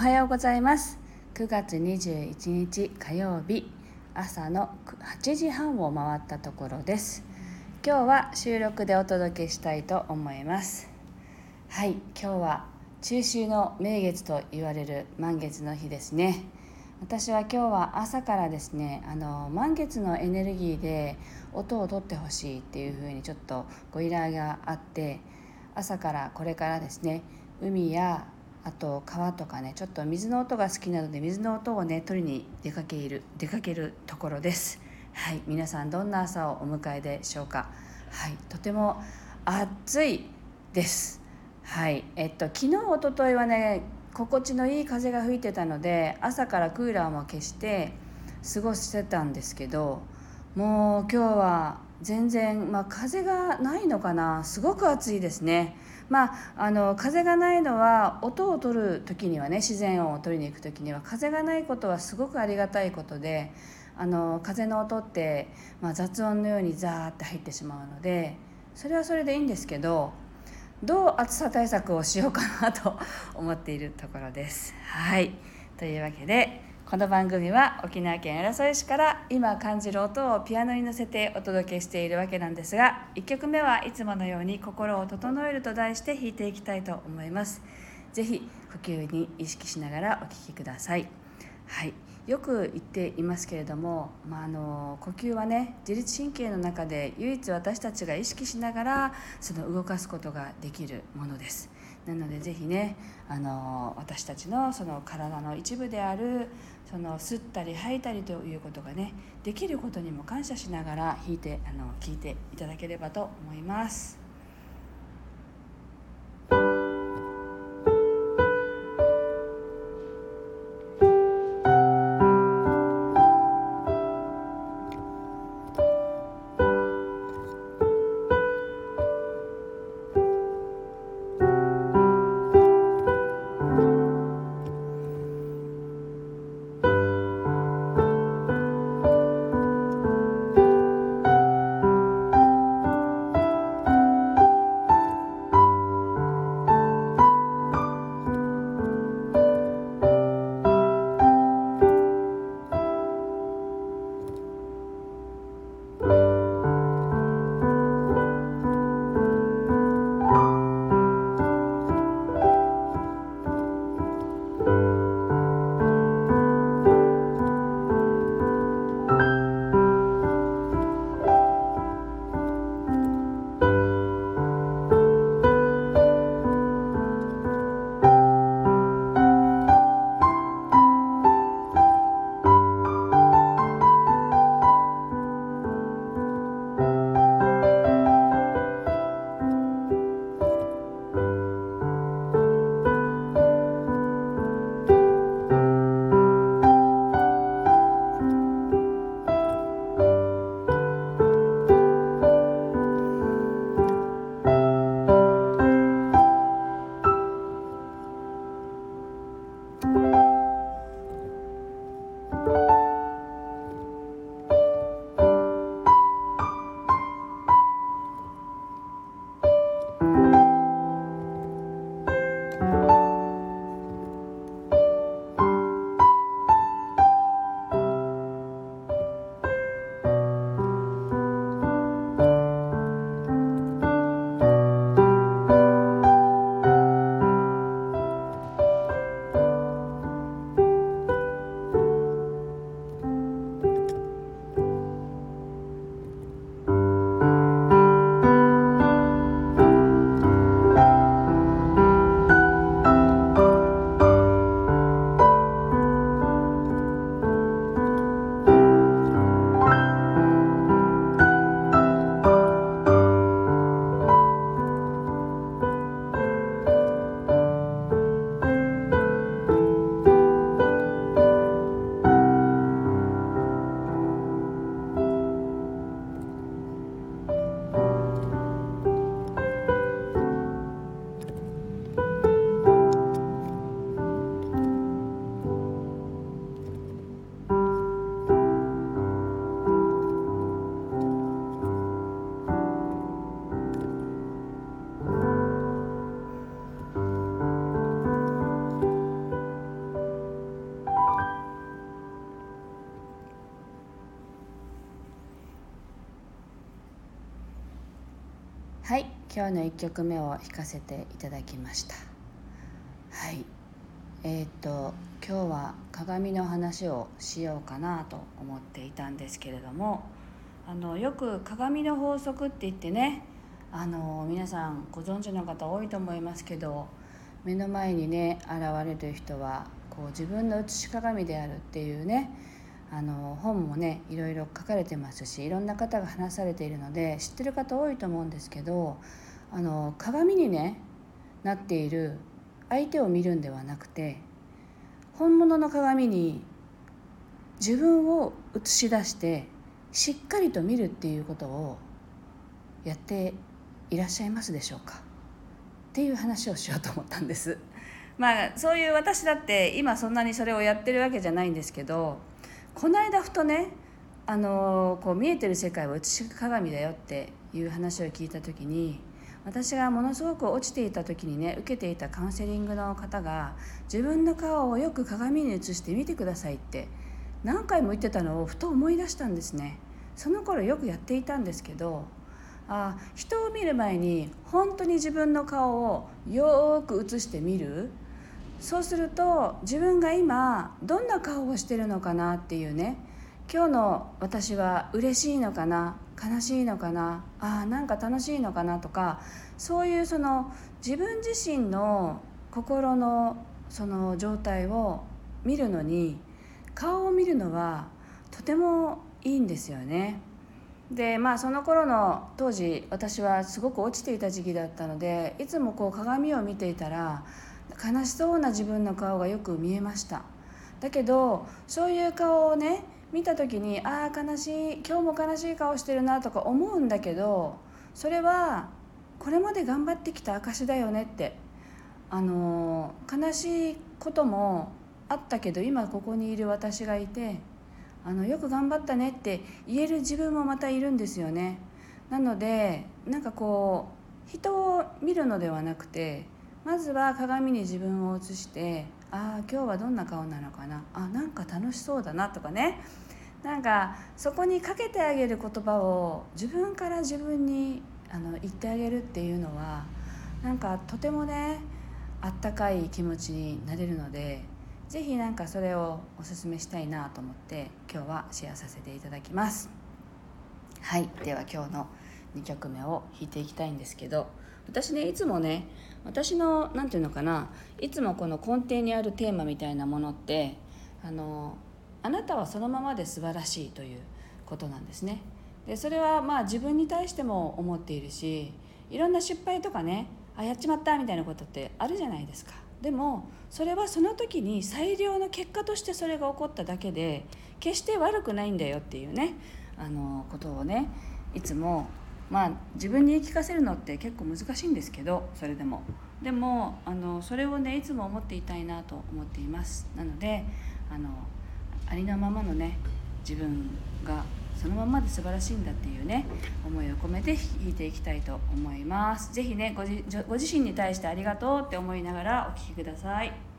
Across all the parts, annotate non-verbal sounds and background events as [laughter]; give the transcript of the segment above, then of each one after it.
おはようございます。9月21日火曜日朝の8時半を回ったところです。今日は収録でお届けしたいと思います。はい今日は中秋の名月と言われる満月の日ですね。私は今日は朝からですねあの満月のエネルギーで音を取ってほしいっていうふうにちょっとご依頼があって朝からこれからですね海やあと川とかねちょっと水の音が好きなので水の音をね取りに出かける出かけるところです。はい。皆さんどんな朝をお迎えでしょうか？はい。とても暑いです。はい。えっと昨日一昨日はね心地のいい風が吹いてたので朝からクーラーも消して過ごしてたんですけどもう今日は全然、まあ、風がないのかな？すごく暑いですね。まあ、あの風がないのは音を取る時にはね自然音を取りに行く時には風がないことはすごくありがたいことであの風の音って、まあ、雑音のようにザーって入ってしまうのでそれはそれでいいんですけどどう暑さ対策をしようかなと思っているところです。はいというわけでこの番組は沖縄県浦添市から今感じる音をピアノに乗せてお届けしているわけなんですが1曲目はいつものように「心を整える」と題して弾いていきたいと思います。ぜひ呼吸に意識しながらお聴きください。はいよく言っていますけれども、まあ、あの呼吸はね自律神経の中で唯一私たちが意識しながらその動かすことができるものです。なのでぜひねあの私たちのその体の一部であるその吸ったり吐いたりということがねできることにも感謝しながら弾いてあの聞いていただければと思います。今日の1曲目を弾かせていただきました。はい。えー、っと今日は鏡の話をしようかなと思っていたんですけれどもあのよく鏡の法則って言ってねあの皆さんご存知の方多いと思いますけど目の前にね現れる人はこう自分の写し鏡であるっていうねあの本もねいろいろ書かれてますしいろんな方が話されているので知ってる方多いと思うんですけどあの鏡にねなっている相手を見るんではなくて本物の鏡に自分を映し出してしっかりと見るっていうことをやっていらっしゃいますでしょうか？っていう話をしようと思ったんです。まあそういう私だって今そんなにそれをやってるわけじゃないんですけどこの間ふとねあのこう見えてる世界は映し鏡だよっていう話を聞いた時に私がものすごく落ちていた時にね受けていたカウンセリングの方が自分の顔をよく鏡に映して見てくださいって何回も言ってたのをふと思い出したんですね。その頃よくやっていたんですけどあ人を見る前に本当に自分の顔をよく映してみるそうすると自分が今どんな顔をしてるのかなっていうね今日の私は嬉しいのかな悲しいのかなあなんか楽しいのかなとかそういうその自分自身の心のその状態を見るのに顔を見るのはとてもいいんですよね。でまあその頃の当時私はすごく落ちていた時期だったのでいつもこう鏡を見ていたら悲しそうな自分の顔がよく見えました。だけどそういう顔をね見た時にああ悲しい今日も悲しい顔してるなとか思うんだけどそれはこれまで頑張ってきた証だよねってあの悲しいこともあったけど今ここにいる私がいてあのよく頑張ったねって言える自分もまたいるんですよね。なのでなんかこう人を見るのではなくてまずは鏡に自分を映してああ今日はどんな顔なのかな。あなんか楽しそうだなとかね。なんかそこにかけてあげる言葉を自分から自分にあの言ってあげるっていうのはなんかとてもねあったかい気持ちになれるので是非なんかそれをおすすめしたいなと思って今日はシェアさせていただきます。はい。では今日の2曲目を弾いていきたいんですけど私ねいつもね私の何て言うのかないつもこの根底にあるテーマみたいなものってあのあなたはそのままで素晴らしいということなんですね。でそれはまあ自分に対しても思っているしいろんな失敗とかねあやっちまったみたいなことってあるじゃないですか。でもそれはその時に最良の結果としてそれが起こっただけで決して悪くないんだよっていうねあのことをねいつもまあ自分に言い聞かせるのって結構難しいんですけどそれでも。でもあのそれをねいつも思っていたいなと思っています。なのであのありのままのね自分がそのままで素晴らしいんだっていうね思いを込めて弾いていきたいと思います。是非ねご自身に対してありがとうって思いながらお聴きください。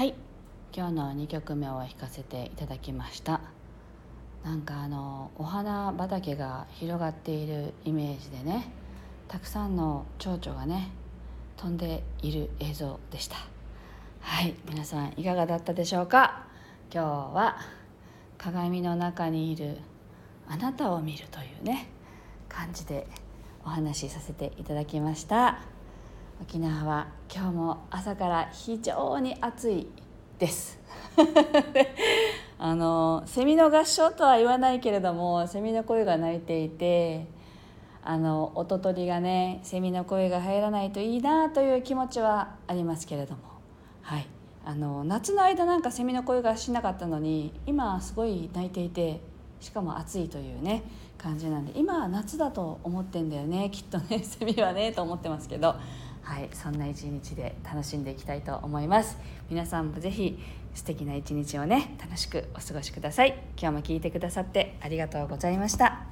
はい。今日の2曲目を弾かせていただきました。なんかあのお花畑が広がっているイメージでねたくさんの蝶々がね飛んでいる映像でした。はい。皆さんいかがだったでしょうか？今日は鏡の中にいるあなたを見るというね感じでお話しさせていただきました。沖縄は今日も朝から非常に暑いです。[laughs] あのセミの合唱とは言わないけれどもセミの声が鳴いていてあの音取りがねセミの声が入らないといいなという気持ちはありますけれども。はい。あの夏の間なんかセミの声がしなかったのに今すごい鳴いていてしかも暑いというね感じなんで今は夏だと思ってんだよねきっとね [laughs] セミはねと思ってますけど。はいそんな一日で楽しんでいきたいと思います。皆さんもぜひ素敵な一日をね楽しくお過ごしください。今日も聞いてくださってありがとうございました。